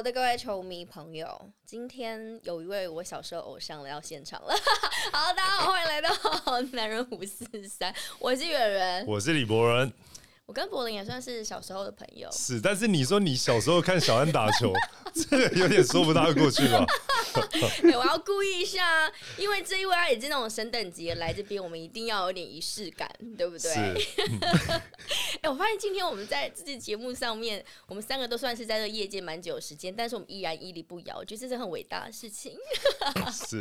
我的，各位球迷朋友，今天有一位我小时候偶像来到现场了。好，大家好，欢迎来到 男人五四三，我是远人，我是李博仁。我跟柏林也算是小时候的朋友，是，但是你说你小时候看小安打球，这个有点说不大过去吧？我要故意一下，因为这一位他也是那种神等级的来这边，我们一定要有点仪式感，对不对？哎，我发现今天我们在这期节目上面，我们三个都算是在这业界蛮久的时间，但是我们依然屹立不摇，我觉得这是很伟大的事情。是，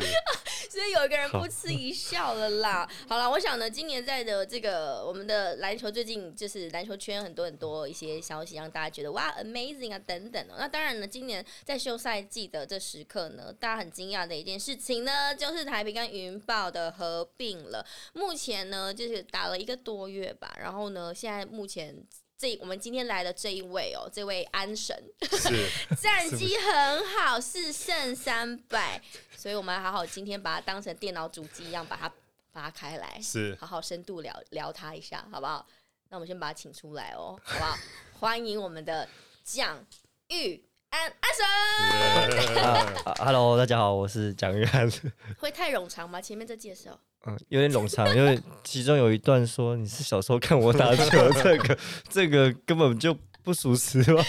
所以有一个人不吃一笑了啦。好了，我想呢，今年在的这个我们的篮球最近就是篮球圈很多很多一些消息，让大家觉得哇，amazing 啊等等哦。那当然呢，今年在休赛季的这时刻呢，大家很惊讶的一件事情呢，就是台北跟云豹的合并了。目前呢，就是打了一个多月吧，然后呢，现在目前这我们今天来的这一位哦，这位安神 战绩很好，四胜三百，所以我们好好今天把它当成电脑主机一样，把它扒开来，是好好深度聊聊他一下，好不好？那我们先把他请出来哦，好不好？欢迎我们的蒋玉安安神。Hello，大家好，我是蒋玉安。会太冗长吗？前面这介绍？嗯，有点冗长，因为其中有一段说你是小时候看我打球，这个这个根本就不属实吧。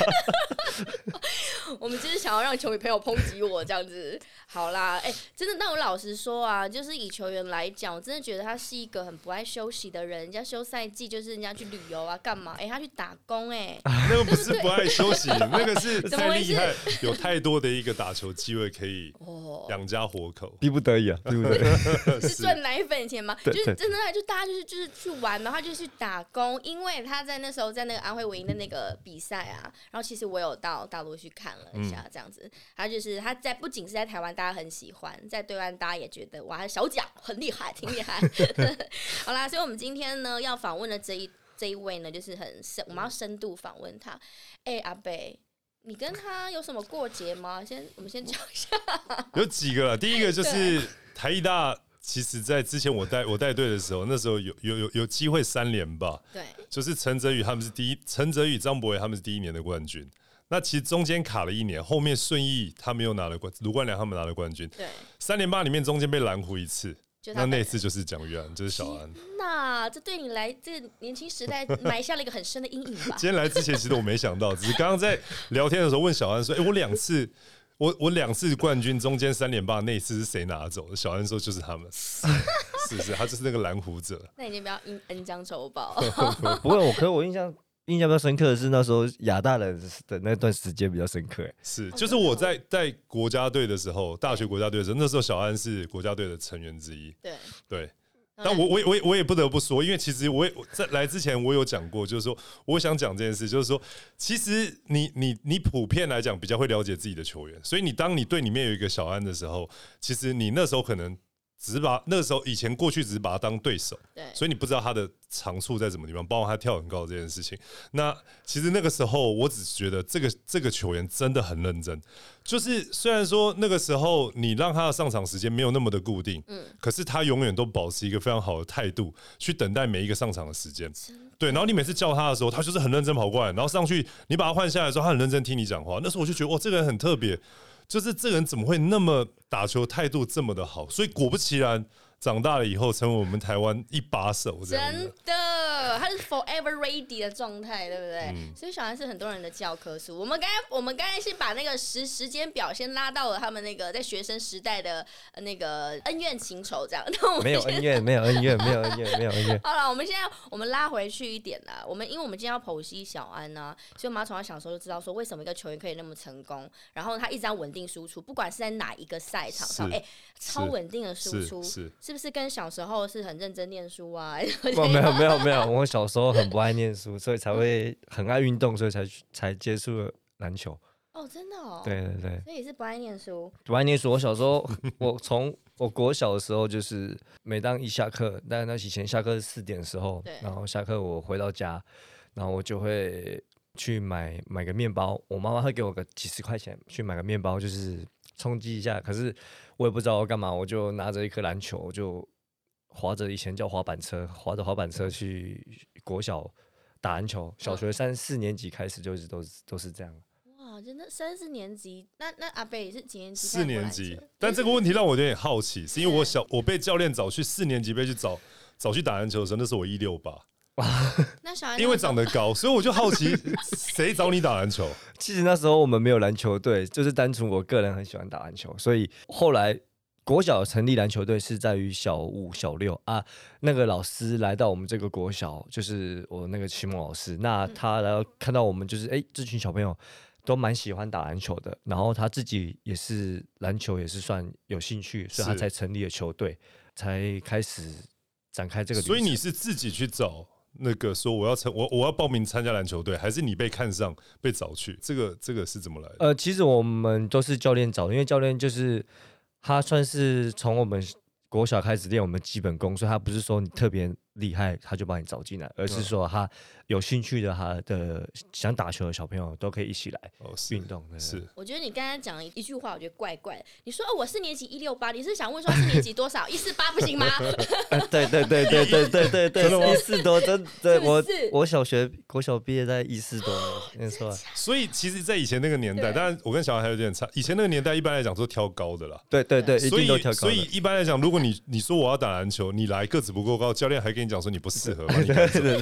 我们就是想要让球迷朋友抨击我这样子，好啦，哎，真的，那我老实说啊，就是以球员来讲，我真的觉得他是一个很不爱休息的人。人家休赛季就是人家去旅游啊，干嘛？哎，他去打工，哎，那个不是不爱休息，那个是 太厉害，有太多的一个打球机会可以养家活口，逼不得已啊，对不对？是赚奶粉钱吗？就是真的，就大家就是就是去玩，然后就去打工，因为他在那时候在那个安徽伟英的那个比赛啊，然后其实我有到大陆去看。了一下，这样子，他就是他在不仅是在台湾，大家很喜欢，在对岸大家也觉得哇，小蒋很厉害，挺厉害。好啦，所以我们今天呢要访问的这一这一位呢，就是很深，我们要深度访问他。哎，阿北，你跟他有什么过节吗？先我们先讲一下。有几个，第一个就是台艺大，其实在之前我带我带队的时候，那时候有有有有机会三连吧？对，就是陈泽宇他们是第一，陈泽宇、张博伟他们是第一年的冠军。那其实中间卡了一年，后面顺义他们又拿了冠，卢冠良他们拿了冠军。对，三连霸里面中间被蓝湖一次，那那次就是蒋玉安，就是小安。那这对你来，这年轻时代 埋下了一个很深的阴影吧？今天来之前，其实我没想到，只是刚刚在聊天的时候问小安说：“哎，我两次，我我两次冠军，中间三连霸那一次是谁拿走？”小安说：“就是他们。”是是，他就是那个蓝胡子。那已经不要恩恩将仇报。不会，我可是我印象。印象比较深刻的是那时候亚大人的那段时间比较深刻，哎，是就是我在在国家队的时候，大学国家队的时候，那时候小安是国家队的成员之一，对对，但我我我我也不得不说，因为其实我也在来之前我有讲过，就是说我想讲这件事，就是说其实你你你普遍来讲比较会了解自己的球员，所以你当你队里面有一个小安的时候，其实你那时候可能。只是把那个时候以前过去只是把他当对手，对，所以你不知道他的长处在什么地方，包括他跳很高这件事情。那其实那个时候我只是觉得这个这个球员真的很认真，就是虽然说那个时候你让他的上场时间没有那么的固定，嗯，可是他永远都保持一个非常好的态度去等待每一个上场的时间，对。然后你每次叫他的时候，他就是很认真跑过来，然后上去你把他换下来的时候，他很认真听你讲话。那时候我就觉得哇，这个人很特别，就是这个人怎么会那么打球态度这么的好？所以果不其然。长大了以后，成为我们台湾一把手，真的，他是 forever ready 的状态，对不对？所以小安是很多人的教科书。我们刚才，我们刚才是把那个时时间表先拉到了他们那个在学生时代的那个恩怨情仇，这样。没有恩怨，没有恩怨，没有恩怨，没有恩怨。好了，我们现在我们拉回去一点啦。我们因为我们今天要剖析小安呢，所以我们要从他小时候就知道说，为什么一个球员可以那么成功，然后他一直要稳定输出，不管是在哪一个赛场上，哎，超稳定的输出是。是不是跟小时候是很认真念书啊？不 没有没有没有，我小时候很不爱念书，所以才会很爱运动，所以才才接触了篮球。哦，真的哦。对对对。所以是不爱念书。不爱念书。我小时候，我从我国小的时候，就是每当一下课，但那以前下课是四点的时候，然后下课我回到家，然后我就会去买买个面包，我妈妈会给我个几十块钱去买个面包，就是充饥一下。可是。我也不知道要干嘛，我就拿着一颗篮球，就滑着以前叫滑板车，滑着滑板车去国小打篮球。小学三四年级开始就一直都是都是这样。哇，哇，真的三四年级，那那阿贝是几年级？四年级。但这个问题让我有点好奇，是因为我小我被教练找去四年级被去找找去打篮球的时候，那是我一六八。哇，那小孩因为长得高，所以我就好奇 谁找你打篮球。其实那时候我们没有篮球队，就是单纯我个人很喜欢打篮球，所以后来。国小成立篮球队是在于小五、小六啊，那个老师来到我们这个国小，就是我那个启蒙老师。那他然后看到我们，就是哎，这群小朋友都蛮喜欢打篮球的，然后他自己也是篮球也是算有兴趣，所以他才成立了球队，才开始展开这个。所以你是自己去找那个说我要参我我要报名参加篮球队，还是你被看上被找去？这个这个是怎么来的？呃，其实我们都是教练找，因为教练就是。他算是从我们国小开始练我们基本功，所以他不是说你特别厉害他就把你找进来，而是说他。有兴趣的哈的想打球的小朋友都可以一起来运动。是，我觉得你刚刚讲一句话，我觉得怪怪。你说我四年级一六八，你是想问说四年级多少？一四八不行吗？对对对对对对对对，一四多真对我我小学国小毕业在一四多，没错。所以其实，在以前那个年代，当然我跟小孩还有点差。以前那个年代，一般来讲都挑高的啦。对对对，所以所以一般来讲，如果你你说我要打篮球，你来个子不够高，教练还跟你讲说你不适合，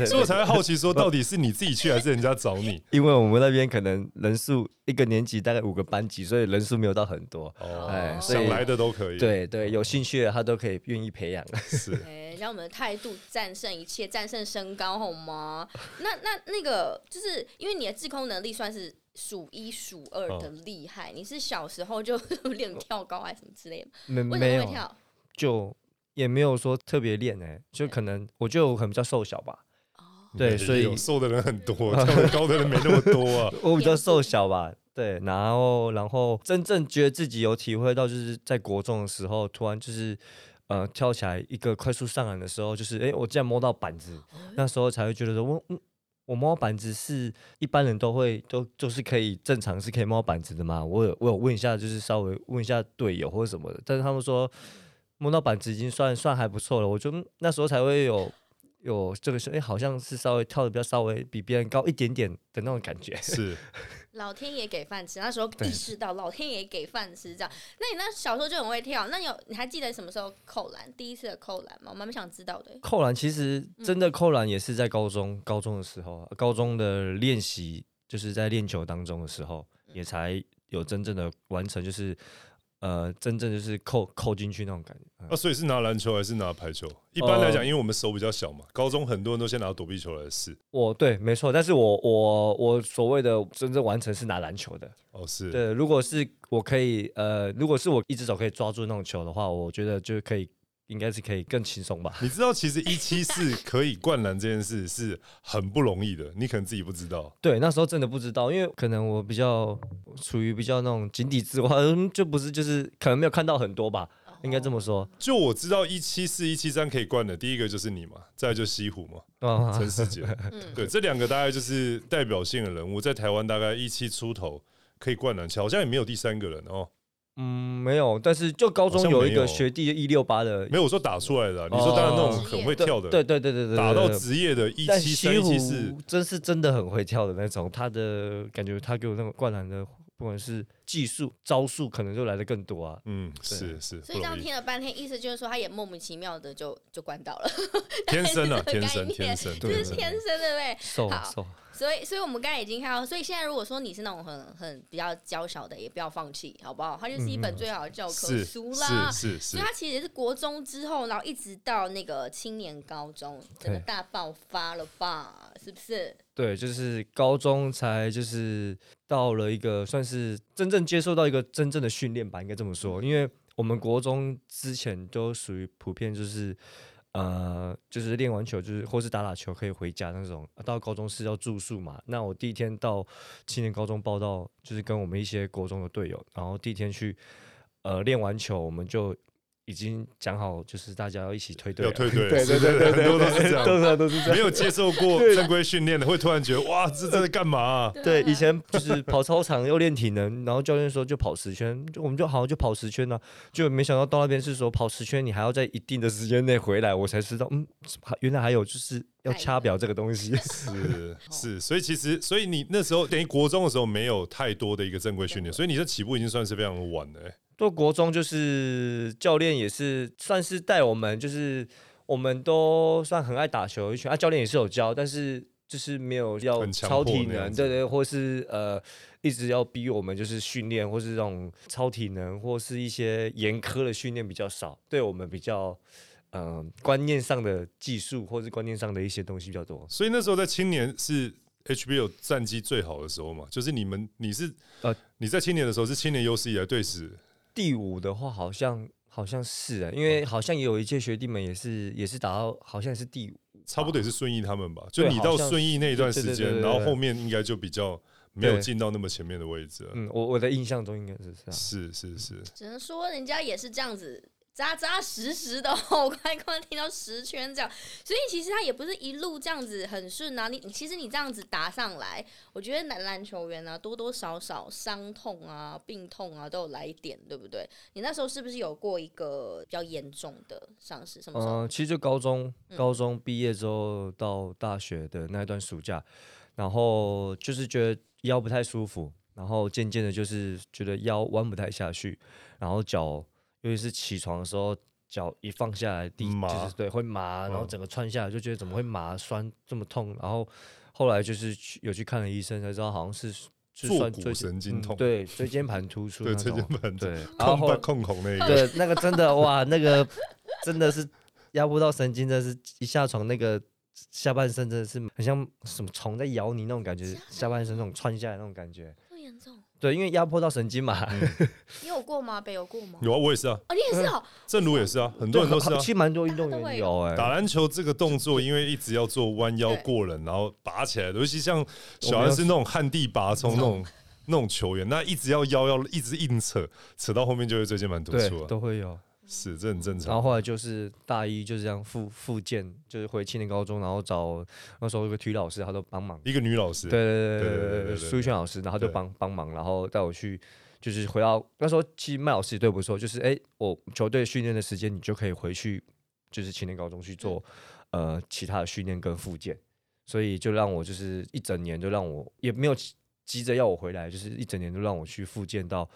所以我才会好奇说。到底是你自己去还是人家找你？因为我们那边可能人数一个年级大概五个班级，所以人数没有到很多。哦，哎，想来的都可以。对对，有兴趣的他都可以愿意培养。是，哎，让我们的态度战胜一切，战胜身高，好吗？那那那个，就是因为你的自控能力算是数一数二的厉害。你是小时候就 练跳高还是什么之类的？没没有跳，就也没有说特别练哎，就可能我就可能比较瘦小吧。对，所以瘦的人很多，高的人没那么多啊。我比较瘦小吧，对，然后然后真正觉得自己有体会到，就是在国中的时候，突然就是呃跳起来一个快速上篮的时候，就是哎，我竟然摸到板子，那时候才会觉得说，我我摸板子是一般人都会都就是可以正常是可以摸板子的嘛。我有我有问一下，就是稍微问一下队友或者什么的，但是他们说摸到板子已经算算还不错了，我就那时候才会有。有这个是哎，好像是稍微跳的比较稍微比别人高一点点的那种感觉。是，老天爷给饭吃，那时候意识到老天爷给饭吃这样。那你那小时候就很会跳，那你有你还记得什么时候扣篮？第一次的扣篮吗？我蛮想知道的。扣篮其实真的扣篮也是在高中，高中的时候，高中的练习就是在练球当中的时候，也才有真正的完成，就是。呃，真正就是扣扣进去那种感觉。啊，所以是拿篮球还是拿排球？一般来讲，因为我们手比较小嘛，高中很多人都先拿躲避球来试。我对，没错。但是我我我所谓的真正完成是拿篮球的。哦，是。对，如果是我可以，呃，如果是我一只手可以抓住那种球的话，我觉得就可以。应该是可以更轻松吧？你知道，其实一七四可以灌篮这件事是很不容易的，你可能自己不知道。对，那时候真的不知道，因为可能我比较处于比较那种井底之蛙，就不是就是可能没有看到很多吧，应该这么说。就我知道一七四、一七三可以灌的，第一个就是你嘛，再就西湖嘛，陈世杰，对，这两个大概就是代表性的人物，在台湾大概一七出头可以灌篮，好像也没有第三个人哦。嗯，没有，但是就高中有一个学弟一六八的，没有我说打出来的。你说当然那种很会跳的，对对对对对，打到职业的一七三一七四，真是真的很会跳的那种。他的感觉，他给我那种灌篮的，不管是技术招数，可能就来的更多啊。嗯，是是。所以这样听了半天，意思就是说，他也莫名其妙的就就关到了，天生啊，天生天生，就是天生对不对？瘦瘦。所以，所以我们刚才已经看到，所以现在如果说你是那种很很比较娇小的，也不要放弃，好不好？它就是一本最好的教科书啦。是是是。所以它其实是国中之后，然后一直到那个青年高中，整个大爆发了吧？是不是？对，就是高中才就是到了一个算是真正接受到一个真正的训练吧，应该这么说。因为我们国中之前都属于普遍就是。呃，就是练完球，就是或是打打球可以回家那种。到高中是要住宿嘛？那我第一天到青年高中报道，就是跟我们一些国中的队友，然后第一天去，呃，练完球我们就已经讲好，就是大家要一起退队，要退 队，对对对对，很多都是这样，都是都是这样。没有接受过正规训练的，会突然觉得哇，这在干嘛？对，以前就是跑操场要练体能，然后教练说就跑十圈，就我们就好像就跑十圈呢，就没想到到那边是说跑十圈，你还要在一定的时间内回来，我才知道，嗯，原来还有就是要掐表这个东西。是 是，所以其实，所以你那时候等于国中的时候没有太多的一个正规训练，所以你这起步已经算是非常晚的。做国中就是教练也是算是带我们，就是我们都算很爱打球一群啊，教练也是有教，但是就是没有要超体能，对对，或是呃一直要逼我们就是训练，或是这种超体能或是一些严苛的训练比较少，对我们比较嗯观念上的技术或是观念上的一些东西比较多。所以那时候在青年是 HBO 战绩最好的时候嘛，就是你们你是呃你在青年的时候是青年有史以来队史。第五的话，好像好像是啊，因为好像也有一届学弟们也是也是打到，好像是第五，差不多也是顺义他们吧。就你到顺义那一段时间，然后后面应该就比较没有进到那么前面的位置。嗯，我我的印象中应该是这样。是是是，只能说人家也是这样子。扎扎实实的，我刚刚听到十圈这样，所以其实他也不是一路这样子很顺啊。你其实你这样子打上来，我觉得男篮球员呢多多少少伤痛啊、病痛啊都有来一点，对不对？你那时候是不是有过一个比较严重的伤势？什么时候？嗯，其实就高中，高中毕业之后到大学的那一段暑假，然后就是觉得腰不太舒服，然后渐渐的就是觉得腰弯不太下去，然后脚。尤其是起床的时候，脚一放下来，地就是对会麻，然后整个穿下来就觉得怎么会麻酸这么痛，然后后来就是去有去看了医生才知道好像是坐骨神经痛，对椎间盘突出，对椎间盘对，然后控孔那个，对那个真的哇，那个真的是压不到神经，真的是一下床那个下半身真的是很像什么虫在咬你那种感觉，下半身那种穿下来那种感觉，这么严重。对，因为压迫到神经嘛。你有过吗？北有过吗？有啊，我也是啊。哦，你也是哦。正如也是啊，很多人都是啊。其实蛮多运动员有哎。打篮球这个动作，因为一直要做弯腰过人，然后拔起来，尤其像小孩是那种旱地拔葱那种那种球员，那一直要腰要一直硬扯，扯到后面就会椎间盘突出啊。都会有。是，这很正常。然后后来就是大一就是这样复复健，就是回青年高中，然后找那时候有个体育老师，他都帮忙。一个女老师，对对对对对苏轩老师，然后就帮帮忙，然后带我去，就是回到那时候，其实麦老师也对不错，就是哎，我球队训练的时间，你就可以回去，就是青年高中去做呃其他的训练跟复健，所以就让我就是一整年就让我也没有急着要我回来，就是一整年都让我去复健到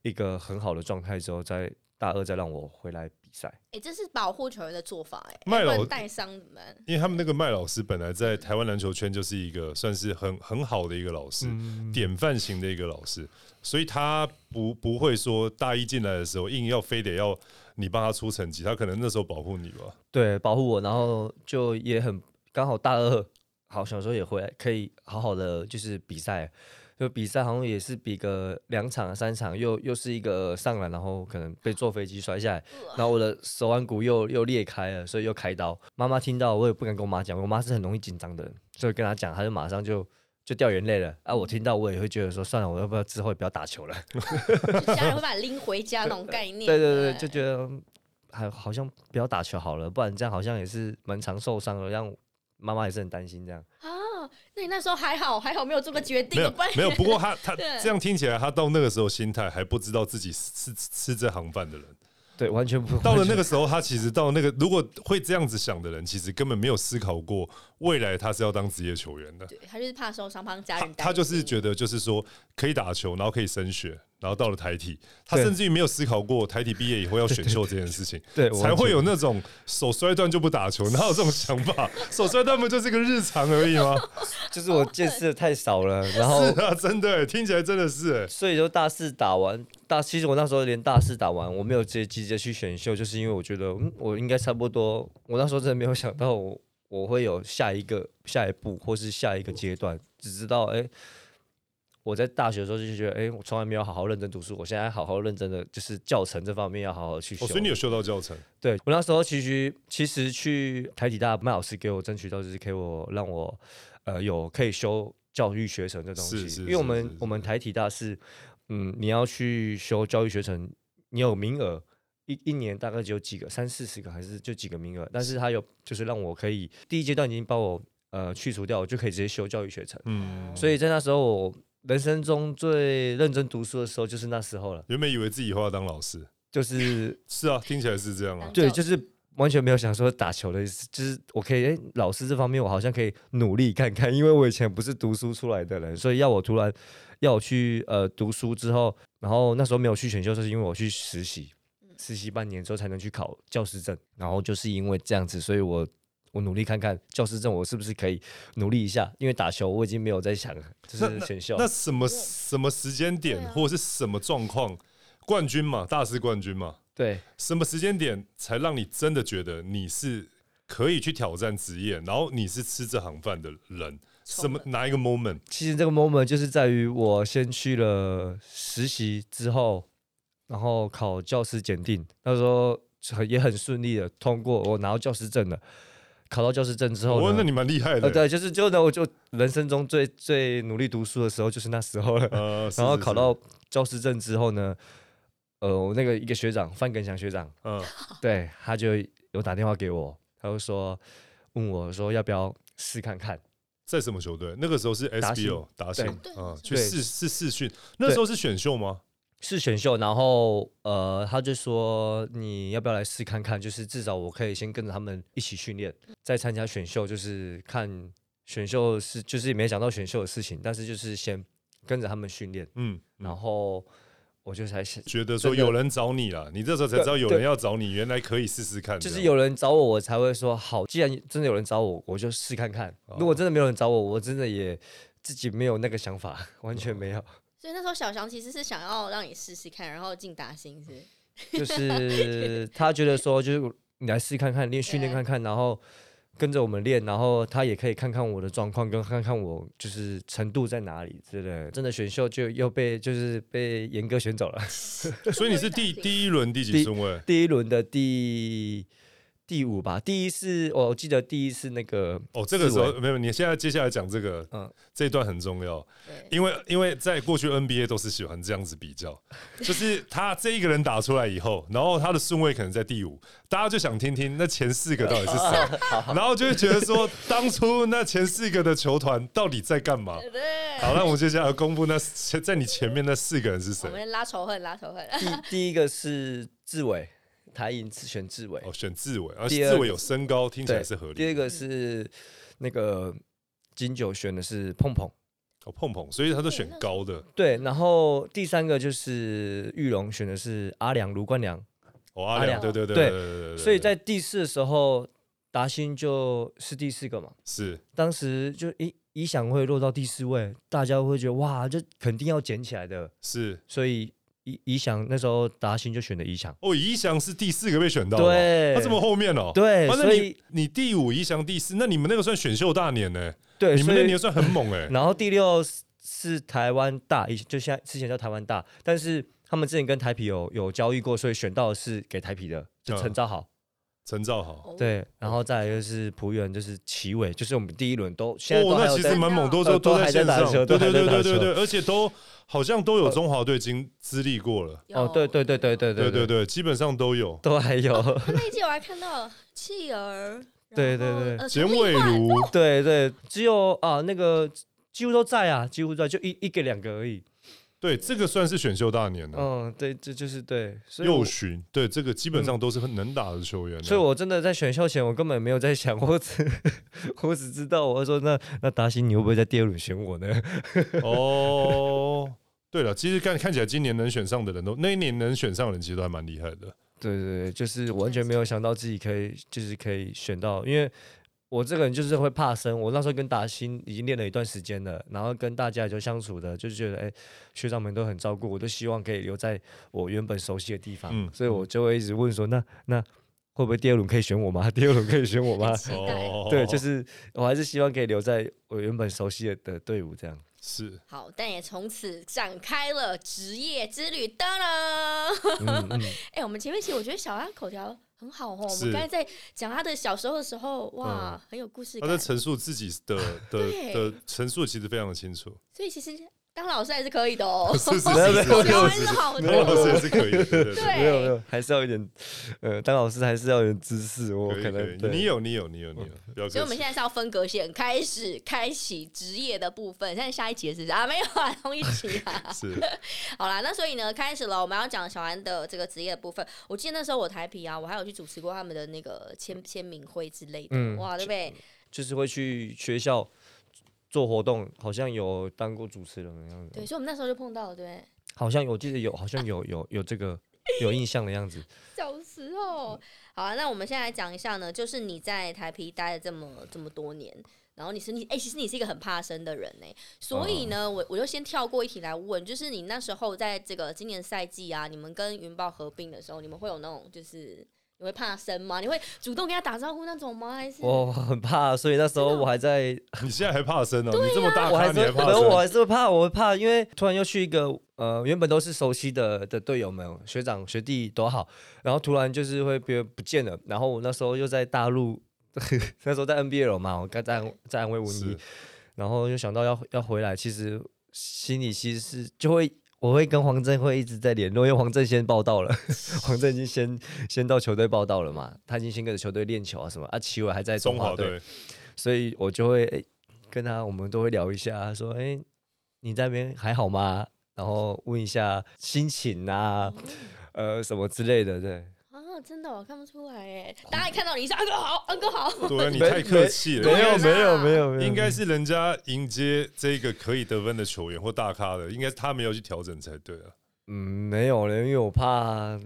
一个很好的状态之后再。大二再让我回来比赛，哎，这是保护球员的做法，哎，麦老带伤怎么办，因为他们那个麦老师本来在台湾篮球圈就是一个算是很很好的一个老师，典范型的一个老师，所以他不不会说大一进来的时候硬要非得要你帮他出成绩，他可能那时候保护你吧，对，保护我，然后就也很刚好大二，好小时候也回来可以好好的就是比赛。就比赛好像也是比个两场三场，又又是一个上篮，然后可能被坐飞机摔下来，然后我的手腕骨又又裂开了，所以又开刀。妈妈听到我也不敢跟我妈讲，我妈是很容易紧张的人，所以跟她讲，她就马上就就掉眼泪了。啊，我听到我也会觉得说，算了，我要不要之后也不要打球了？家人会把拎回家那种概念。对对对，就觉得还好像不要打球好了，不然这样好像也是蛮常受伤的，让妈妈也是很担心这样。那你那时候还好，还好没有做个决定。没有，没有。不 过他他这样听起来，他到那个时候心态还不知道自己是吃这行饭的人。对，完全不。到了那个时候，他其实到那个如果会这样子想的人，其实根本没有思考过未来他是要当职业球员的。对，他就是怕受伤，帮家人。他就是觉得，就是说可以打球，然后可以升学。然后到了台体，他甚至于没有思考过台体毕业以后要选秀这件事情，对，才会有那种手摔断就不打球，哪有这种想法？手摔断不就是个日常而已吗？就是我见识的太少了，然后是啊，真的听起来真的是，所以就大四打完大，其实我那时候连大四打完，我没有直接直接去选秀，就是因为我觉得嗯，我应该差不多，我那时候真的没有想到我我会有下一个下一步或是下一个阶段，只知道哎。我在大学的时候就觉得，哎，我从来没有好好认真读书。我现在好好认真的，就是教程这方面要好好去修。所以你有修到教程？对我那时候其实其实去台体大麦老师给我争取到，就是给我让我呃有可以修教育学程的东西。因为我们我们台体大是，嗯，你要去修教育学程，你有名额，一一年大概只有几个，三四十个还是就几个名额，但是他有就是让我可以第一阶段已经把我呃去除掉，我就可以直接修教育学程。嗯，所以在那时候我人生中最认真读书的时候就是那时候了。原本以为自己以后要当老师，就是 是啊，听起来是这样啊。对，就是完全没有想说打球的意思，就是我可以哎，老师这方面我好像可以努力看看，因为我以前不是读书出来的人，所以要我突然要我去呃读书之后，然后那时候没有去选修，就是因为我去实习。实习半年之后才能去考教师证，然后就是因为这样子，所以我我努力看看教师证我是不是可以努力一下，因为打球我已经没有在想就是选秀。那什么什么时间点或者是什么状况，冠军嘛，大师冠军嘛，对，什么时间点才让你真的觉得你是可以去挑战职业，然后你是吃这行饭的人？什么哪一个 moment？其实这个 moment 就是在于我先去了实习之后。然后考教师检定，那时候很也很顺利的通过，我拿到教师证了。考到教师证之后，哦，那你蛮厉害的。对，就是就呢，我就人生中最最努力读书的时候就是那时候了。呃，然后考到教师证之后呢，呃，我那个一个学长范根祥学长，嗯，对，他就有打电话给我，他就说问我说要不要试看看，在什么球队？那个时候是 SBO 达兴，嗯，去试试试训。那时候是选秀吗？是选秀，然后呃，他就说你要不要来试看看？就是至少我可以先跟着他们一起训练，再参加选秀。就是看选秀是，就是也没想到选秀的事情，但是就是先跟着他们训练。嗯，然后我就才觉得说有人找你了，你这时候才知道有人要找你，原来可以试试看。就是有人找我，我才会说好。既然真的有人找我，我就试看看。如果真的没有人找我，我真的也自己没有那个想法，完全没有。所以那时候小翔其实是想要让你试试看，然后进达兴是？就是他觉得说，就是你来试看看练训练看看，然后跟着我们练，然后他也可以看看我的状况，跟看看我就是程度在哪里之类。真的选秀就又被就是被严哥选走了。所以你是第第一轮第几顺位？第一轮的第。第五吧，第一是我记得第一是那个哦，这个时候没有，你现在接下来讲这个，嗯，这一段很重要，因为因为在过去 NBA 都是喜欢这样子比较，就是他这一个人打出来以后，然后他的顺位可能在第五，大家就想听听那前四个到底是谁，然后就会觉得说当初那前四个的球团到底在干嘛？好，那我们接下来公布那在你前面那四个人是谁？我们拉仇恨，拉仇恨。第第一个是志伟。台银选志伟哦，选志伟，而志伟有身高，听起来是合理。第二个是那个金九选的是碰碰哦，碰碰，所以他都选高的。对，然后第三个就是玉龙选的是阿良卢冠良哦，阿良，对对对对对。所以在第四的时候，达兴就是第四个嘛，是当时就一一想会落到第四位，大家会觉得哇，这肯定要捡起来的，是，所以。宜宜翔那时候达兴就选的宜翔哦，宜翔是第四个被选到，对，他这么后面哦，对，反正你你第五宜翔第四，那你们那个算选秀大年呢？对，你们那年算很猛 哎。然后第六是台湾大，以就现在之前叫台湾大，但是他们之前跟台皮有有交易过，所以选到的是给台皮的，就陈昭豪。陈兆豪，对，然后再来就是浦原，就是齐伟，就是我们第一轮都现在都那其实蛮猛，都都都在线上，对对对对对对，而且都好像都有中华队经资历过了。哦，对对对对对对对对，基本上都有，都还有。那一届我还看到弃儿，对对对，简伟如，对对，只有啊那个几乎都在啊，几乎在，就一一个两个而已。对，这个算是选秀大年了。嗯，对，这就是对。右巡，对，这个基本上都是很能打的球员。所以我真的在选秀前，我根本没有在想，我只 我只知道，我说那那达西你会不会在第二轮选我呢？哦，对了，其实看看起来今年能选上的人都，那一年能选上的人其实都还蛮厉害的。对对对，就是完全没有想到自己可以，就是可以选到，因为。我这个人就是会怕生，我那时候跟达新已经练了一段时间了，然后跟大家也就相处的，就觉得哎，学长们都很照顾我，都希望可以留在我原本熟悉的地方，所以我就会一直问说，那那会不会第二轮可以选我吗？第二轮可以选我吗？对，就是我还是希望可以留在我原本熟悉的的队伍这样。是好，但也从此展开了职业之旅。当然，哎，我们前面其实我觉得小安口条。很好哦，我们刚才在讲他的小时候的时候，哇，很有故事。他在陈述自己的的的陈述，其实非常的清楚。所以其实当老师还是可以的哦，小 孩是好当老师也，是可以的，对没有没有，还是要有点，呃，当老师还是要有点知识，我可可可以能你有你有你有你有。所以我们现在是要分隔线，开始开启职业的部分。现在下一节是不是啊？没有啊，同一集啊。是 好啦，那所以呢，开始了，我们要讲小安的这个职业的部分。我记得那时候我台皮啊，我还有去主持过他们的那个签签名会之类的，嗯哇，对不对？就是会去学校做活动，好像有当过主持人的样子，对，所以我们那时候就碰到了，对？好像我记得有，好像有有有这个有印象的样子。小时候，好啊，那我们现在来讲一下呢，就是你在台皮待了这么这么多年，然后你是你哎、其实你是一个很怕生的人呢、所以呢，我我就先跳过一题来问，就是你那时候在这个今年赛季啊，你们跟云豹合并的时候，你们会有那种就是你会怕生吗？你会主动跟他打招呼那种吗？还是我很怕，所以那时候我还在，你现在还怕生哦？你这么大咖，我还是你还怕没有，我？还是怕，我会怕，因为突然又去一个呃，原本都是熟悉的的队友们，学长学弟都好，然后突然就是会别人不见了，然后我那时候又在大陆，那时候在 NBL 嘛，我刚在在安慰文艺是，然后又想到要要回来，其实心里其实是就会。我会跟黄振会一直在联络，因为黄振先报道了，黄振已经先先到球队报道了嘛，他已经先跟着球队练球啊什么，啊齐伟还在中华华队，所以我就会、欸跟他，我们都会聊一下，说，哎、你在那边还好吗？然后问一下心情啊，呃，什么之类的，对。啊，真的我看不出来哎，大家一看到你是安哥好，安哥好，对啊，你太客气了。没有没有没有没有，应该是人家迎接这个可以得分的球员或大咖的，应该是他们要去调整才对啊。嗯没有了，因为我怕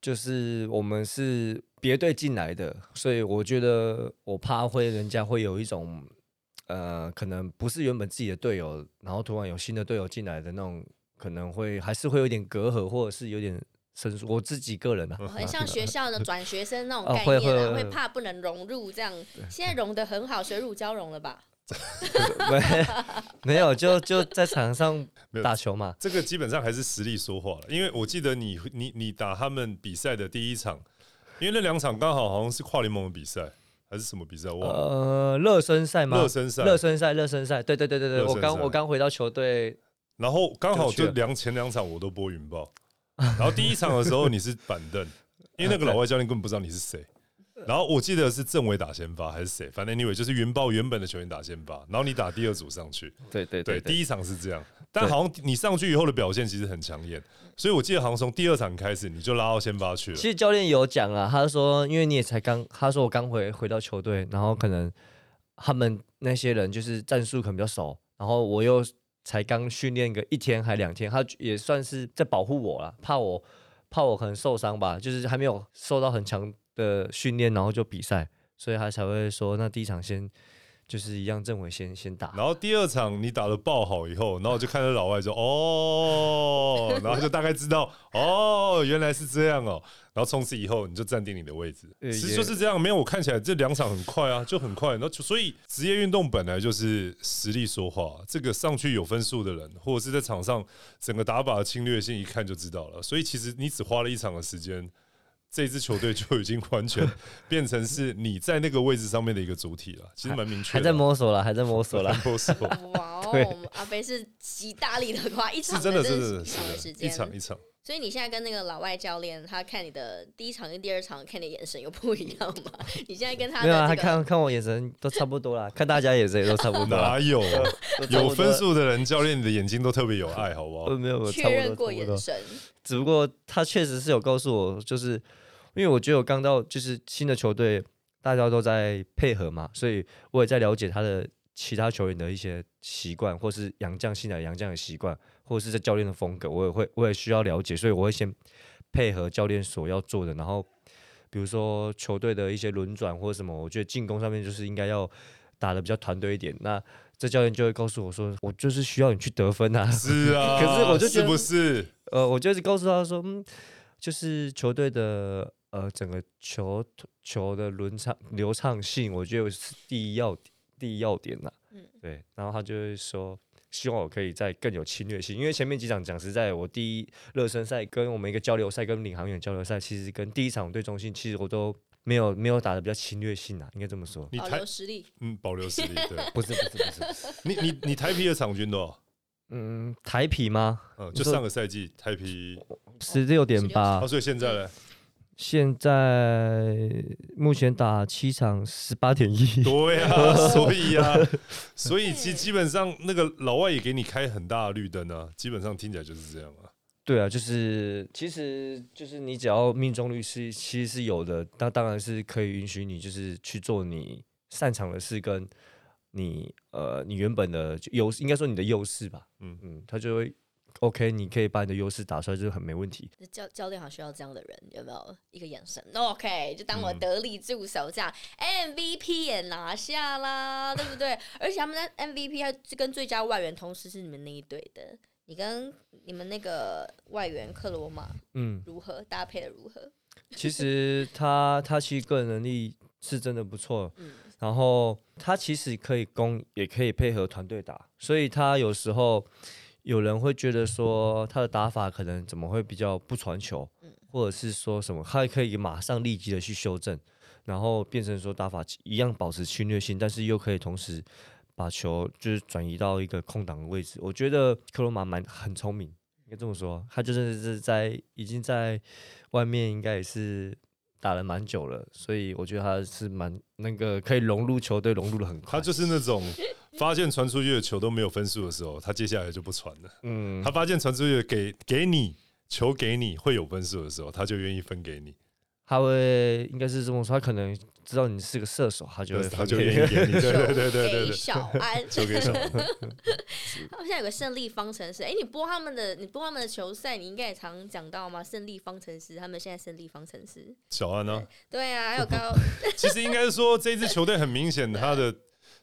就是我们是别队进来的，所以我觉得我怕会人家会有一种呃，可能不是原本自己的队友，然后突然有新的队友进来的那种，可能会还是会有点隔阂，或者是有点生疏。我自己个人啊，很像学校的转学生那种概念啊，会会怕不能融入这样。现在融的很好，水乳交融了吧？没没有，就就在场上打球嘛。这个基本上还是实力说话了，因为我记得你你你打他们比赛的第一场，因为那两场刚好好像是跨联盟的比赛还是什么比赛，我忘了。呃，热身赛吗？热身赛热身赛，热身赛。对对对对对，我刚我刚回到球队，然后刚好就两前两场我都播云豹，然后第一场的时候你是板凳，因为那个老外教练根本不知道你是谁。然后我记得是政委打先发还是谁，反正 anyway 就是云豹原本的球员打先发，然后你打第二组上去。对对对，第一一场是这样，但好像你上去以后的表现其实很抢眼，所以我记得好像从第二场开始你就拉到先发去了其。实教练有讲啊，他说因为你也才刚，他说我刚回回到球队，然后可能他们那些人就是战术可能比较熟，然后我又才刚训练个一天还两天，他也算是在保护我了，怕我怕我可能受伤吧，就是还没有受到很强的训练，然后就比赛，所以他才会说那第一场先就是一样政委先先打。然后第二场你打的爆好以后，然后我就看到老外说哦，然后就大概知道哦，原来是这样哦。然后从此以后你就站定你的位置，呃其实就是这样。没有我看起来这两场很快啊，就很快。然后就所以职业运动本来就是实力说话，这个上去有分数的人，或者是在场上整个打法的侵略性，一看就知道了。所以其实你只花了一场的时间。这支球队就已经完全 变成是你在那个位置上面的一个主体了，其实蛮明确。还在摸索了，还在摸索了。摸索，哇对哦，阿飞是极大力的夸，一场是真的，是一场的时间，一间，场一场。所以你现在跟那个老外教练，他看你的第一场跟第二场看你的眼神有不一样吗？你现在跟他没有啊，他看看我眼神都差不多啦，看大家眼神也都差不多。哪有都差不多有分数的人，教练你的眼睛都特别有爱，好不好呃，？没有，没有确认过眼。神，只不过他确实是有告诉我，就是因为我觉得我刚到就是新的球队，大家都在配合嘛，所以我也在了解他的其他球员的一些习惯，或是洋将新来洋将的习惯，或者是在教练的风格，我也会我也需要了解，所以我会先配合教练所要做的，然后比如说球队的一些轮转或者什么，我觉得进攻上面就是应该要打的比较团队一点。那这教练就会告诉我说，我就是需要你去得分啊，是啊，可是我就觉是得不是？呃，我就是告诉他说，嗯，就是球队的呃整个球球的轮畅流畅性，我觉得是第一要第一要点呐、嗯对，然后他就会说，希望我可以再更有侵略性，因为前面几场讲实在，我第一热身赛跟我们一个交流赛跟领航员交流赛，其实跟第一场对中信，其实我都没有没有打的比较侵略性啊，应该这么说。你台留实力。嗯保留实力，对。不是不是不是不是，你你你台皮的场均多少？嗯，台皮吗？嗯，就上个赛季台皮十六点八，所以现在呢？现在目前打七场十八点一，对啊，所以啊，所以基基本上那个老外也给你开很大的绿灯啊，基本上听起来就是这样啊。对啊，就是其实就是你只要命中率是其实是有的，那当然是可以允许你就是去做你擅长的事跟你呃你原本的优应该说你的优势吧，嗯嗯，他就会。OK，你可以把你的优势打出来，就很没问题。教教练好需要这样的人，有没有一个眼神？OK，就当我得力助手这样，MVP 也拿下啦，对不对？而且他们的 MVP 还跟最佳外援同时是你们那一队的。你跟你们那个外援克罗马，嗯，如何搭配的如何？其实他他其实个人能力是真的不错，嗯，然后他其实可以攻，也可以配合团队打，所以他有时候。有人会觉得说他的打法可能怎么会比较不传球，或者是说什么，他可以马上立即的去修正，然后变成说打法一样保持侵略性，但是又可以同时把球就是转移到一个空档的位置。我觉得克罗马蛮很聪明，应该这么说，他就是是在已经在外面应该也是打了蛮久了，所以我觉得他是蛮那个可以融入球队，融入的很快。他就是那种。发现传出去的球都没有分数的时候，他接下来就不传了。嗯，他发现传出去给给你球给你会有分数的时候，他就愿意分给你。他会应该是这么说，他可能知道你是个射手，他就会 他就愿意给你。对对对对对，小安球给小安。他们现在有个胜利方程式，哎，你播他们的，你播他们的球赛，你应该也常讲到吗？胜利方程式，他们现在胜利方程式。小安呢？对啊，还有高。其实应该是说，这支球队很明显，他的。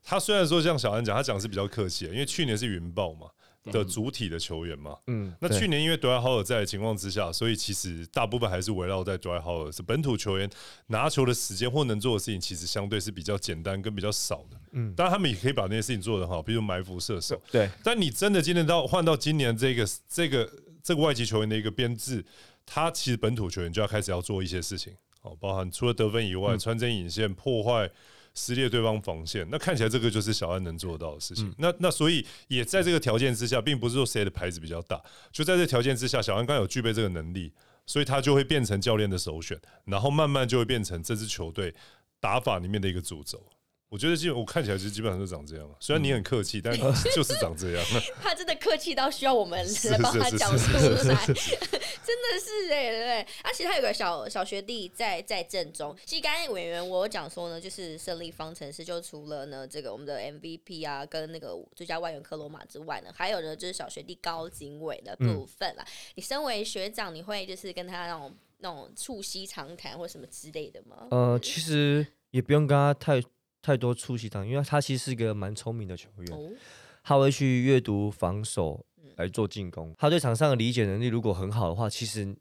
他虽然说像小安讲，他讲是比较客气，因为去年是云豹嘛的主体的球员嘛，嗯，那去年因为德莱豪尔在的情况之下，所以其实大部分还是围绕在德莱豪尔是本土球员拿球的时间或能做的事情，其实相对是比较简单跟比较少的，嗯，当然他们也可以把那些事情做得好，比如埋伏射手，对，但你真的今天到换到今年这个这个这个外籍球员的一个编制，他其实本土球员就要开始要做一些事情，哦，包含除了得分以外，穿针引线破坏。撕裂对方防线，那看起来这个就是小安能做到的事情。那那所以也在这个条件之下，并不是说谁的牌子比较大，就在这条件之下，小安刚有具备这个能力，所以他就会变成教练的首选，然后慢慢就会变成这支球队打法里面的一个主轴。我觉得基本我看起来就基本上都长这样虽然你很客气，但 就是长这样。他真的客气到需要我们来帮他讲出来，真的是哎，对不对？而且他有个小小学弟在在正中。其实刚才委员我讲说呢，就是胜利方程式，就除了呢这个我们的 MVP 啊，跟那个最佳外援科罗马之外呢，还有呢就是小学弟高经纬的部分啦。你身为学长，你会就是跟他那种那种促膝长谈或什么之类的吗？呃，其实也不用跟他太。太多出席场，因为他其实是一个蛮聪明的球员，他会去阅读防守来做进攻。他对场上的理解能力如果很好的话，其实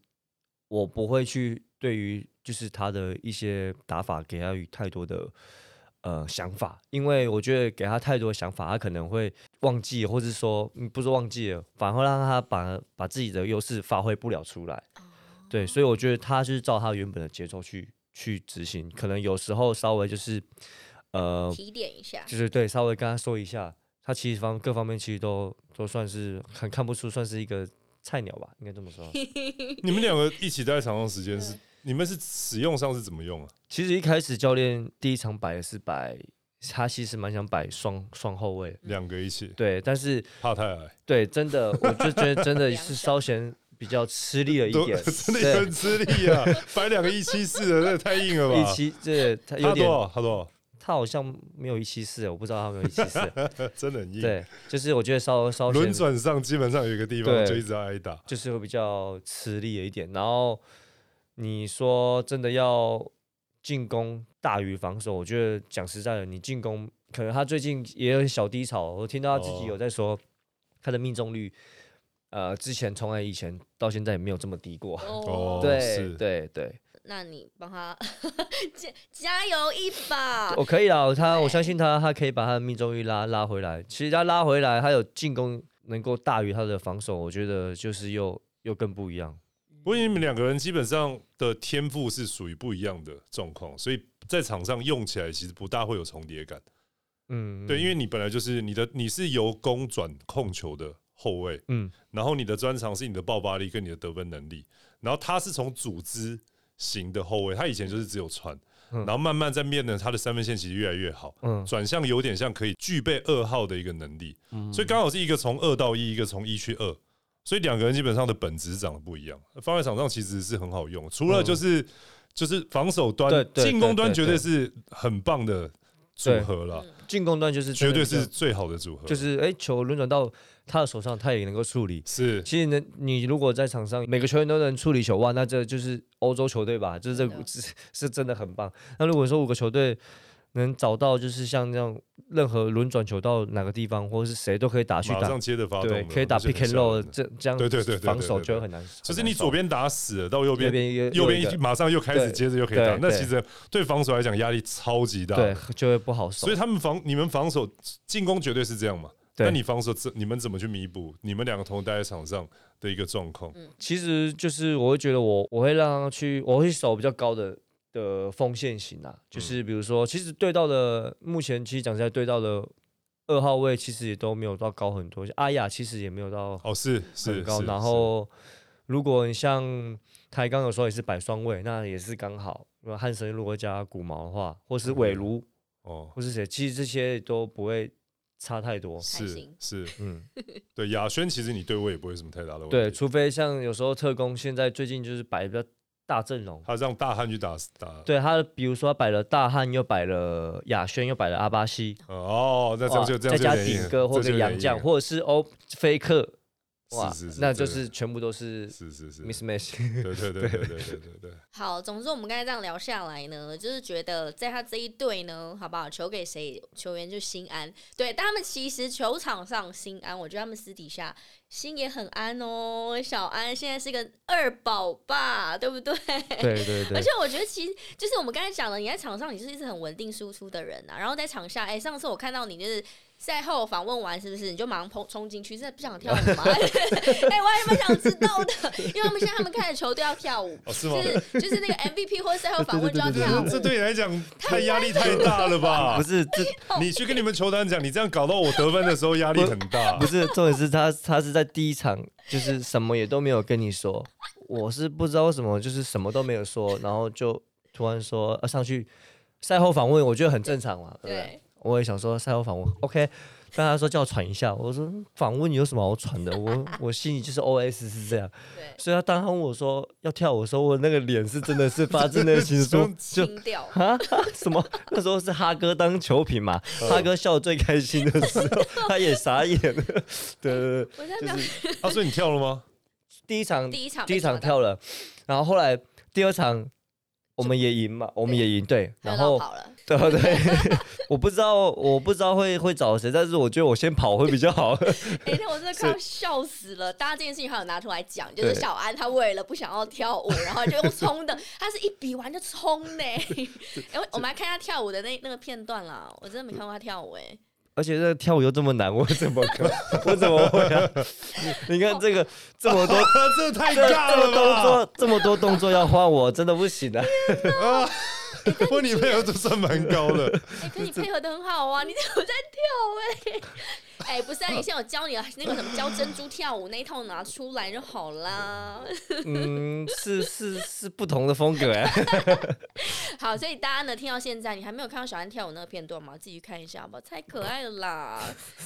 我不会去对于就是他的一些打法给他太多的呃想法，因为我觉得给他太多想法，他可能会忘记，或者说嗯不是忘记了，反而会让他把把自己的优势发挥不了出来。对，所以我觉得他就是照他原本的节奏去去执行，可能有时候稍微就是。呃，提点一下，就是对，稍微跟他说一下，他其实方各方面其实都都算是很看不出，算是一个菜鸟吧，应该这么说。你们两个一起在场上时间是，你们是使用上是怎么用啊？其实一开始教练第一场摆是摆，他其实蛮想摆双双后卫，两个一起。对，但是怕太矮。对，真的，我就觉得真的是稍显比较吃力了一点，真的很吃力啊！摆两个一七四的，那太硬了吧？一七，这他有点，他多少？他好像没有一七四，我不知道他没有一七四，真的很硬。对，就是我觉得稍稍轮转上基本上有一个地方就一直挨打，就是会比较吃力了一点。然后你说真的要进攻大于防守，我觉得讲实在的，你进攻可能他最近也有小低潮。我听到他自己有在说，他的命中率，呃，之前从来以前到现在也没有这么低过。哦，对对对。那你帮他 加加油一把，我可以啦，他我相信他，他可以把他的命中率拉拉回来。其实他拉回来，他有进攻能够大于他的防守，我觉得就是又又更不一样。不过你们两个人基本上的天赋是属于不一样的状况，所以在场上用起来其实不大会有重叠感。嗯，对，因为你本来就是你的你是由攻转控球的。后卫，嗯，然后你的专长是你的爆发力跟你的得分能力，然后他是从组织型的后卫，他以前就是只有传，然后慢慢在面呢，他的三分线其实越来越好，嗯，转向有点像可以具备二号的一个能力，嗯，所以刚好是一个从二到一，一个从一去二，所以两个人基本上的本质长得不一样，放在场上其实是很好用，除了就是就是防守端，进攻端绝对是很棒的组合了。进攻端就是绝对是最好的组合，就是哎，球轮转到他的手上，他也能够处理。是，其实呢，你如果在场上每个球员都能处理球哇，那这就是欧洲球队吧？就是这是 是真的很棒。那如果说五个球队能找到，就是像这样任何轮转球到哪个地方，或者是谁都可以打去打，马上接着发动，可以打 pick and roll，这这样对对对防守就会很难。就是你左边打死了，到右边右边马上又开始接着又可以打，那其实对防守来讲压力超级大，对，就会不好守。所以他们防你们防守进攻绝对是这样嘛？那你防守怎你们怎么去弥补你们两个同待在场上的一个状况？其实就是我会觉得我我会让他去，我会守比较高的。的锋线型啊，就是比如说，其实对到的目前其实讲起来对到的二号位其实也都没有到高很多，阿雅其实也没有到哦是是高，然后如果你像台钢有时候也是摆双位，那也是刚好。如果汉神如果加古毛的话，或是韦如哦，或是谁，其实这些都不会差太多。是是 嗯，对雅轩其实你对位也不会什么太大的问题，对，除非像有时候特工现在最近就是摆比较。大阵容，他让大汉去打打，对他，比如说摆了大汉，又摆了雅轩，又摆了阿巴西，哦，那这样就这样，再加顶哥或者杨将，或者是欧菲克，哇，那就是全部都是是是是，Miss Match，对对对对对对对。好，总之我们刚才这样聊下来呢，就是觉得在他这一队呢，好不好？球给谁，球员就心安。对，但他们其实球场上心安，我觉得他们私底下。心也很安哦，小安现在是个二宝爸，对不对？对对对。而且我觉得，其实就是我们刚才讲的，你在场上你是一直很稳定输出的人啊，然后在场下，哎，上次我看到你就是。赛后访问完是不是你就马上冲冲进去？是不想跳舞吗？哎，我还蛮想知道的，因为他们现在他们看的球队要跳舞，是吗？就是那个 MVP 或赛后访问就要跳舞，这对你来讲太压力太大了吧？不是，这你去跟你们球团讲，你这样搞到我得分的时候压力很大。不是，重点是他他是在第一场就是什么也都没有跟你说，我是不知道为什么就是什么都没有说，然后就突然说啊上去赛后访问，我觉得很正常嘛，对。我也想说赛后访问，OK，但他说叫我喘一下，我说访问你有什么好喘的？我我心里就是 OS 是这样，所以他当他问我说要跳舞的时候，我那个脸是真的是发自内心说 就啊什么？那时候是哈哥当球评嘛，哈哥笑最开心的时候，他也傻眼了，对对对，就是他说你跳了吗？第一场第一场第一场跳了，然后后来第二场我们也赢嘛，我们也赢对，然后。对不对？我不知道，我不知道会会找谁，但是我觉得我先跑会比较好。哎，那我真的快要笑死了！大家这件事情还有拿出来讲，就是小安他为了不想要跳舞，然后就用冲的，他是一比完就冲呢。哎，我们来看一下跳舞的那那个片段啦，我真的没看过他跳舞哎。而且这跳舞又这么难，我怎么可 我怎么会啊？你看这个这么多，这太尬了吧？这么多动作要换，我真的不行啊！不你配合都算蛮高的。哎，跟你配合的很好啊，你怎么在跳哎？哎，不是啊，你现在我教你那个什么教珍珠跳舞那一套拿出来就好啦。嗯，是是是不同的风格哎。好，所以大家呢听到现在，你还没有看到小安跳舞那个片段吗？自己去看一下好不好？太可爱了啦！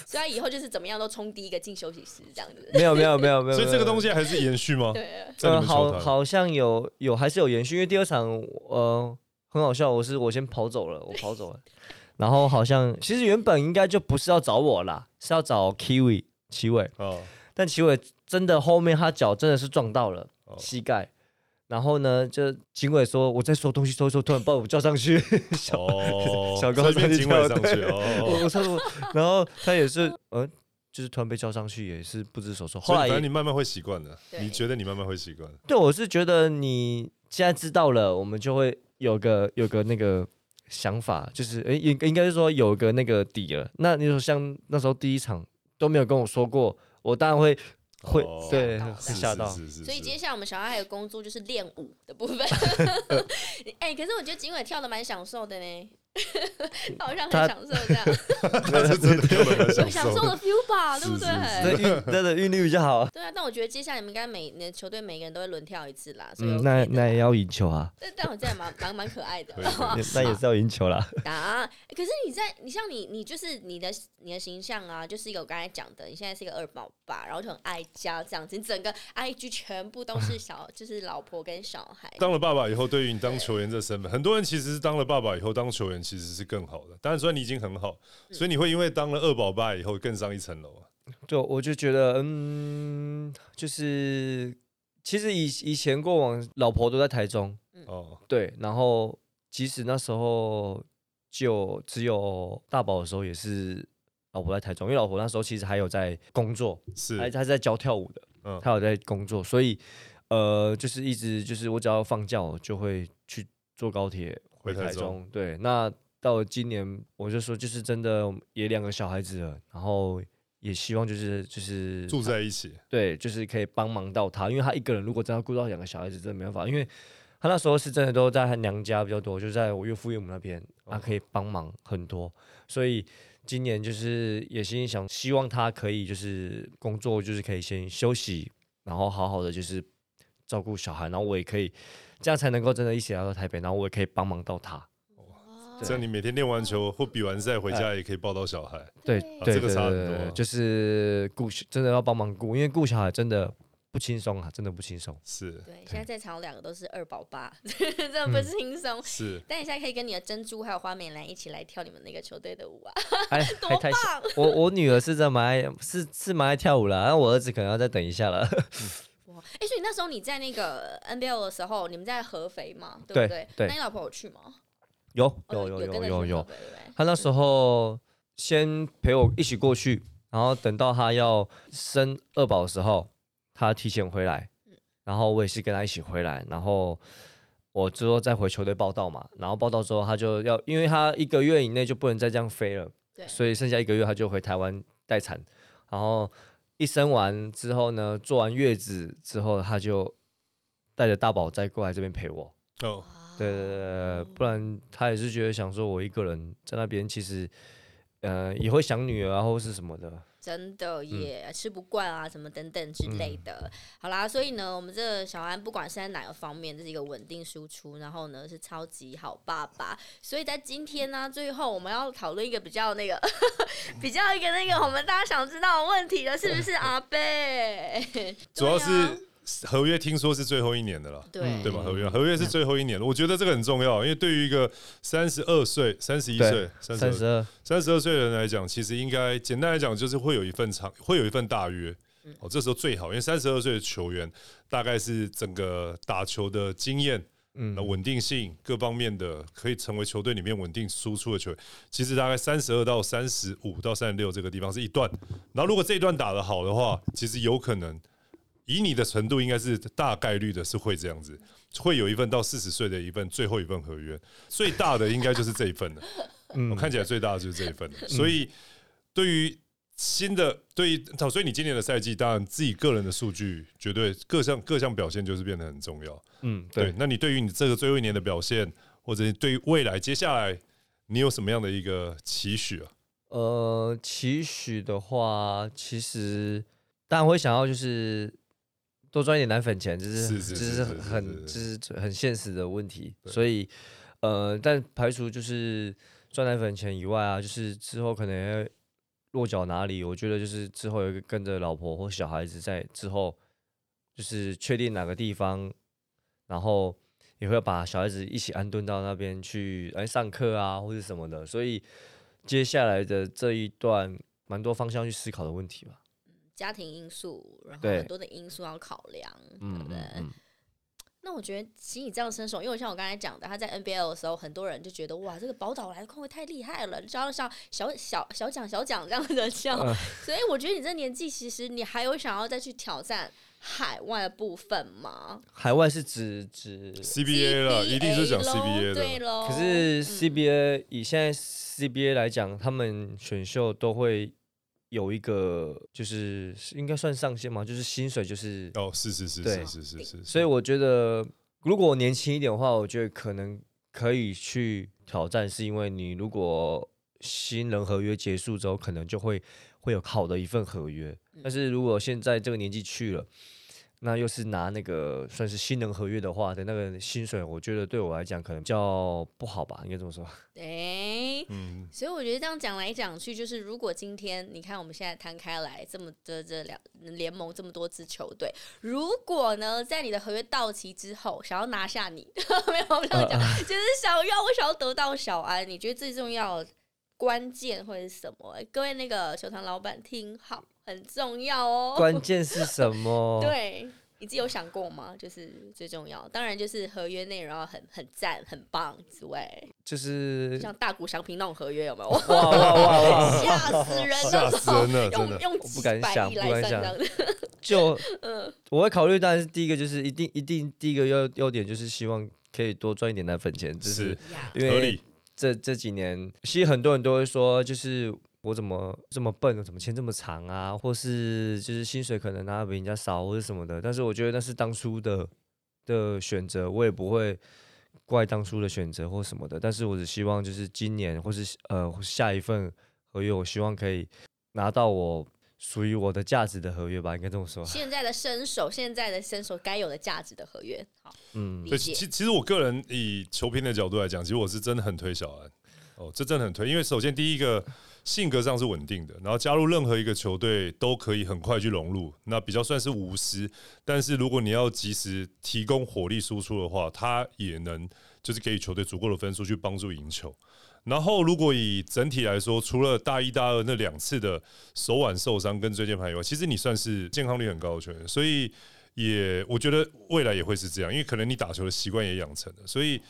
所以他以后就是怎么样都冲第一个进休息室这样子。没有没有没有没有。所以这个东西还是延续吗？对，呃，好，好像有有还是有延续，因为第二场呃。很好笑，我是我先跑走了，我跑走了，然后好像其实原本应该就不是要找我啦，是要找 Kiwi 齐伟哦，但齐伟真的后面他脚真的是撞到了膝盖，然后呢，就警委说我在收东西收收，突然把我叫上去，小小高上去跳上去，我 我说，然后他也是嗯，就是突然被叫上去，也是不知所措。后来反正你慢慢会习惯的，你觉得你慢慢会习惯？对，我是觉得你现在知道了，我们就会。有个有个那个想法，就是诶，应应该是说有个那个底了。那你说像那时候第一场都没有跟我说过，我当然会会对吓到。所以接下来我们小爱还有工作就是练舞的部分。哎，可是我觉得景伟跳的蛮享受的呢。好像很享受这样，他是真的跳的很享受的 feel 吧，对不对？那的韵律比较好。对啊，但我觉得接下来你们应该每年球队每个人都会轮跳一次啦。嗯，那那也要赢球啊。但但我这样蛮 蛮蛮可爱的，那也是要赢球啦。啊，可是你在你像你你就是你的你的形象啊，就是一个我刚才讲的，你现在是一个二宝爸，然后就很爱家这样子，你整个 IG 全部都是小就是老婆跟小孩。当了爸爸以后，对于你当球员这身份，很多人其实是当了爸爸以后当球员其实是更好的。当然，说你已经很好，所以你会因为当了二宝爸以后更上一层楼啊。对我就觉得，嗯，就是其实以以前过往，老婆都在台中，哦，对，然后即使那时候就只有大宝的时候，也是老婆在台中，因为老婆那时候其实还有在工作，是。还还在教跳舞的，嗯，他有在工作，所以呃，就是一直就是我只要放假，我就会去坐高铁回台中，对，那。到今年，我就说，就是真的也两个小孩子了，然后也希望就是就是住在一起，对，就是可以帮忙到他，因为他一个人如果真的顾到两个小孩子，真的没办法，因为他那时候是真的都在他娘家比较多，就在我岳父岳母那边，他可以帮忙很多，所以今年就是也心里想，希望他可以就是工作，就是可以先休息，然后好好的就是照顾小孩，然后我也可以这样才能够真的一起来到台北，然后我也可以帮忙到他。这样你每天练完球或比完赛回家也可以抱到小孩。对，这个差很多。就是顾真的要帮忙顾，因为顾小孩真的不轻松啊，真的不轻松。是。对，现在在场两个都是二宝爸，真的不轻松。是。但你现在可以跟你的珍珠还有花美男一起来跳你们那个球队的舞啊！多棒！我我女儿是真的蛮爱，是是蛮爱跳舞了，然后我儿子可能要再等一下了。哇！哎，所以那时候你在那个 NBL 的时候，你们在合肥嘛？对不对？对。那你老婆有去吗？有有有有有有，他那时候先陪我一起过去，然后等到他要生二宝的时候，他提前回来，然后我也是跟他一起回来，然后我之后再回球队报道嘛，然后报道之后他就要，因为他一个月以内就不能再这样飞了，所以剩下一个月他就回台湾待产，然后一生完之后呢，坐完月子之后，他就带着大宝再过来这边陪我。哦。对对对，不然他也是觉得想说，我一个人在那边，其实，呃，也会想女儿啊，或是什么的。真的也吃不惯啊，什么等等之类的。好啦，所以呢，我们这个小安不管是在哪个方面，这是一个稳定输出，然后呢是超级好爸爸。所以在今天呢，最后我们要讨论一个比较那个，比较一个那个我们大家想知道的问题了，是不是阿贝？主要是。合约听说是最后一年的了，对对吧？合约合约是最后一年了，我觉得这个很重要，因为对于一个三十二岁、三十一岁、三十二、三十二岁的人来讲，其实应该简单来讲，就是会有一份长，会有一份大约。哦，这时候最好，因为三十二岁的球员大概是整个打球的经验、嗯，稳定性各方面的，可以成为球队里面稳定输出的球员。其实大概三十二到三十五到三十六这个地方是一段，然后如果这一段打得好的话，其实有可能。以你的程度，应该是大概率的是会这样子，会有一份到四十岁的一份最后一份合约，最大的应该就是这一份了。嗯我看起来最大的就是这一份了。所以对于新的，对于所以你今年的赛季，当然自己个人的数据绝对各项各项表现就是变得很重要。嗯，对。那你对于你这个最后一年的表现，或者对于未来接下来，你有什么样的一个期许啊？呃，期许的话，其实当然会想要就是。多赚一点奶粉钱，这是这是很这是很现实的问题。所以，呃，但排除就是赚奶粉钱以外啊，就是之后可能要落脚哪里，我觉得就是之后有一个跟着老婆或小孩子在之后，就是确定哪个地方，然后也会把小孩子一起安顿到那边去来上课啊，或者什么的。所以接下来的这一段，蛮多方向去思考的问题吧。家庭因素，然后很多的因素要考量，对不对？那我觉得，其实你这样伸手，因为像我刚才讲的，他在 NBL 的时候，很多人就觉得哇，这个宝岛来的控卫太厉害了，叫像小小小蒋小蒋这样的叫。所以我觉得你这年纪，其实你还有想要再去挑战海外的部分吗？海外是指指 CBA 了，一定是讲 CBA 的。对喽。可是 CBA 以现在 CBA 来讲，他们选秀都会。有一个就是应该算上限嘛，就是薪水就是哦，是是是，是是是是。所以我觉得，如果我年轻一点的话，我觉得可能可以去挑战，是因为你如果新人合约结束之后，可能就会会有好的一份合约。但是如果现在这个年纪去了，那又是拿那个算是新人合约的话的那个薪水，我觉得对我来讲可能比较不好吧，应该这么说。哎，嗯，所以我觉得这样讲来讲去，就是如果今天你看我们现在摊开来这么的这两联盟这么多支球队，如果呢在你的合约到期之后想要拿下你，没有这样讲，就是想要我想要得到小安，你觉得最重要关键会是什么？各位那个球场老板听好。很重要哦。关键是什么？对，你自己有想过吗？就是最重要，当然就是合约内容要很很赞、很棒之外，就是像大股商品那种合约有没有？哇哇哇哇！吓死人！吓死人了！用用不敢想，不敢想。就嗯，我会考虑，但是第一个就是一定一定第一个优优点就是希望可以多赚一点奶粉钱，就是因为这这几年其实很多人都会说就是。我怎么这么笨？怎么签这么长啊？或是就是薪水可能拿的比人家少，或者什么的。但是我觉得那是当初的的选择，我也不会怪当初的选择或什么的。但是我只希望就是今年或是呃下一份合约，我希望可以拿到我属于我的价值的合约吧，应该这么说。现在的身手，现在的身手该有的价值的合约。好，嗯，对，其其实我个人以球评的角度来讲，其实我是真的很推小安。哦，这真的很推，因为首先第一个性格上是稳定的，然后加入任何一个球队都可以很快去融入，那比较算是无私。但是如果你要及时提供火力输出的话，他也能就是给予球队足够的分数去帮助赢球。然后如果以整体来说，除了大一、大二那两次的手腕受伤跟椎间盘以外，其实你算是健康率很高的球员，所以也我觉得未来也会是这样，因为可能你打球的习惯也养成了，所以。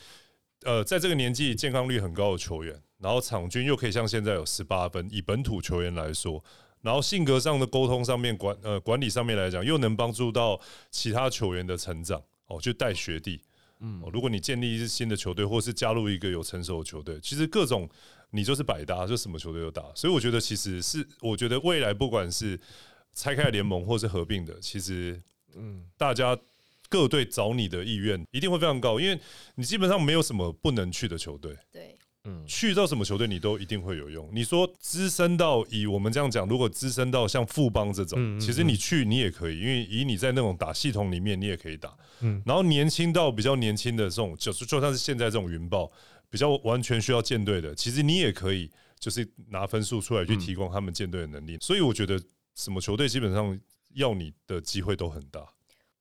呃，在这个年纪健康率很高的球员，然后场均又可以像现在有十八分，以本土球员来说，然后性格上的沟通上面管呃管理上面来讲，又能帮助到其他球员的成长哦，就带学弟，嗯，如果你建立一支新的球队，或是加入一个有成熟的球队，其实各种你就是百搭，就什么球队都打，所以我觉得其实是，我觉得未来不管是拆开联盟或是合并的，其实嗯，大家。各队找你的意愿一定会非常高，因为你基本上没有什么不能去的球队。对，嗯，去到什么球队你都一定会有用。你说资深到以我们这样讲，如果资深到像富邦这种，其实你去你也可以，因为以你在那种打系统里面你也可以打。嗯，然后年轻到比较年轻的这种，就是就算是现在这种云豹比较完全需要舰队的，其实你也可以就是拿分数出来去提供他们舰队的能力。所以我觉得什么球队基本上要你的机会都很大。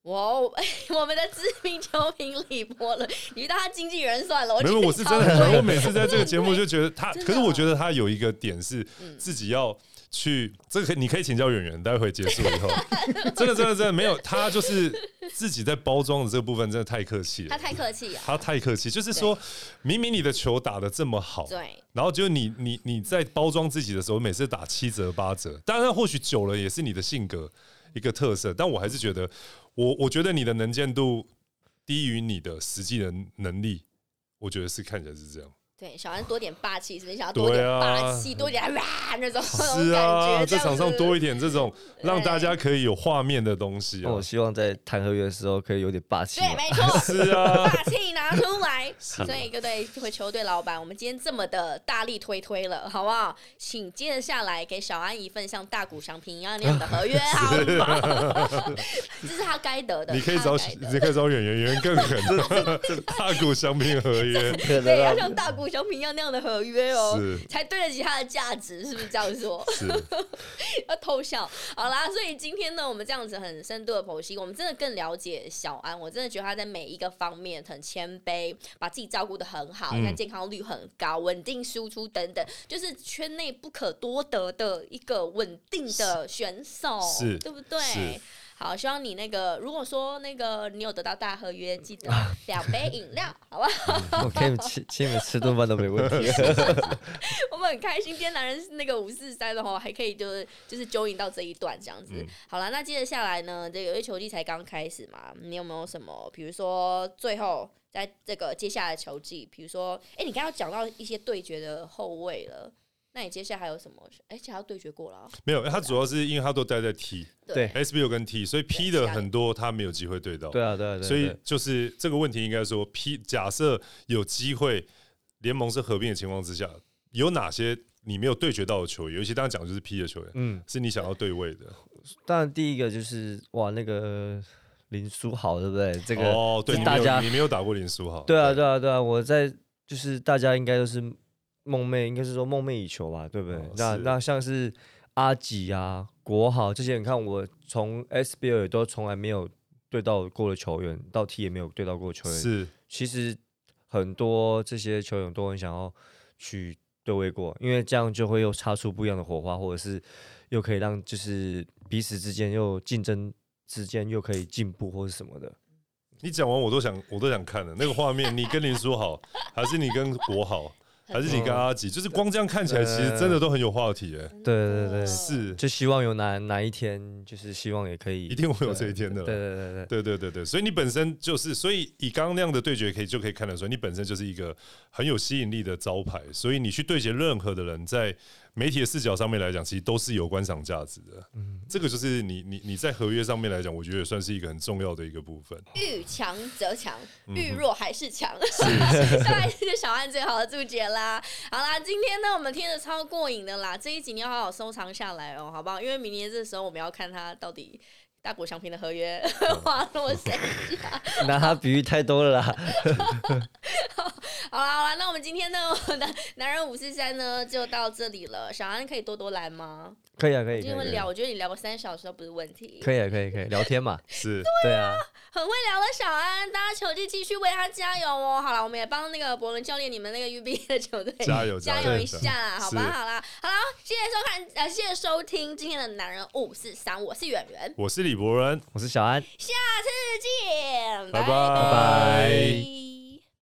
哇哦，我们的知名球评李波了，你当他经纪人算了。我没有，我是真的很欢我每次在这个节目就觉得他，可是我觉得他有一个点是自己要去，这个你可以请教演员，待会结束以后，真的真的真的没有，他就是自己在包装的这个部分真的太客气了。他太客气，他太客气，就是说明明你的球打的这么好，对，然后就你你你在包装自己的时候，每次打七折八折，当然或许久了也是你的性格一个特色，但我还是觉得。我我觉得你的能见度低于你的实际的能力，我觉得是看起来是这样。对，小安多点霸气，是不是想要多点霸气，多点哇那种是啊，在场上多一点这种让大家可以有画面的东西。我希望在谈合约的时候可以有点霸气。对，没错，是啊，霸气拿出来。所以各队会球队老板，我们今天这么的大力推推了，好不好？请接着下来给小安一份像大股商品一样那样的合约，好吗？这是他该得的。你可以找，你可以找演员，演员更狠。大股商品合约，对，要像大股。商品要那样的合约哦，才对得起他的价值，是不是这样说？要偷笑。好啦，所以今天呢，我们这样子很深度的剖析，我们真的更了解小安。我真的觉得他在每一个方面很谦卑，把自己照顾的很好，你看健康率很高，稳定输出等等，就是圈内不可多得的一个稳定的选手，对不对？好，希望你那个，如果说那个你有得到大合约，记得两杯饮料，好不好？我可以请请你们吃顿饭都没问题。我们很开心，今天男人那个五四三的话，还可以就是就是揪引到这一段这样子。好了，那接着下来呢，这个球季才刚开始嘛，你有没有什么，比如说最后在这个接下来球季，比如说，哎，你刚刚讲到一些对决的后卫了。那你接下来还有什么？而且还要对决过了？没有，他主要是因为他都待在 T，对，SBO 跟 T，所以 P 的很多他没有机会对到。对啊，对啊，对所以就是这个问题，应该说 P 假设有机会联盟是合并的情况之下，有哪些你没有对决到的球员？尤其刚刚讲就是 P 的球员，嗯，是你想要对位的。当然，第一个就是哇，那个林书豪，对不对？这个哦，对，大家你没有打过林书豪。对啊，对啊，对啊，我在就是大家应该都是。梦寐应该是说梦寐以求吧，对不对？那那像是阿吉啊、国豪这些，你看我从 SBL 都从来没有对到过的球员，到 T 也没有对到过球员。是，其实很多这些球员都很想要去对位过，因为这样就会又擦出不一样的火花，或者是又可以让就是彼此之间又竞争之间又可以进步或者什么的。你讲完我都想我都想看了那个画面，你跟林书豪还是你跟国豪？还是你跟阿吉，就是光这样看起来，其实真的都很有话题哎。对对对，是，就希望有哪哪一天，就是希望也可以，一定会有这一天的。对对对对对对对对，所以你本身就是，所以以刚刚那样的对决，可以就可以看得出来，你本身就是一个很有吸引力的招牌。所以你去对决任何的人，在。媒体的视角上面来讲，其实都是有观赏价值的。嗯，这个就是你你你在合约上面来讲，我觉得也算是一个很重要的一个部分。遇强则强，遇弱还是强。是，下来是小安最好的注解啦。好啦，今天呢，我们听的超过瘾的啦。这一集你要好好收藏下来哦，好不好？因为明年这时候我们要看他到底。大国祥平的合约花那么谁家？拿他比喻太多了啦。好啦好啦，那我们今天呢，男 男人五四三呢就到这里了。小安可以多多来吗？可以啊，可以。因为聊，我觉得你聊个三小时都不是问题。可以啊，可以可以聊天嘛。是。对啊。很会聊的小安，大家球季继续为他加油哦。好了，我们也帮那个伯伦教练，你们那个 U B A 的球队加油加油一下，好吧？好啦好了，谢谢收看，呃，谢谢收听今天的男人五四三，我是演员，我是李博仁，我是小安，下次见，拜拜。拜拜。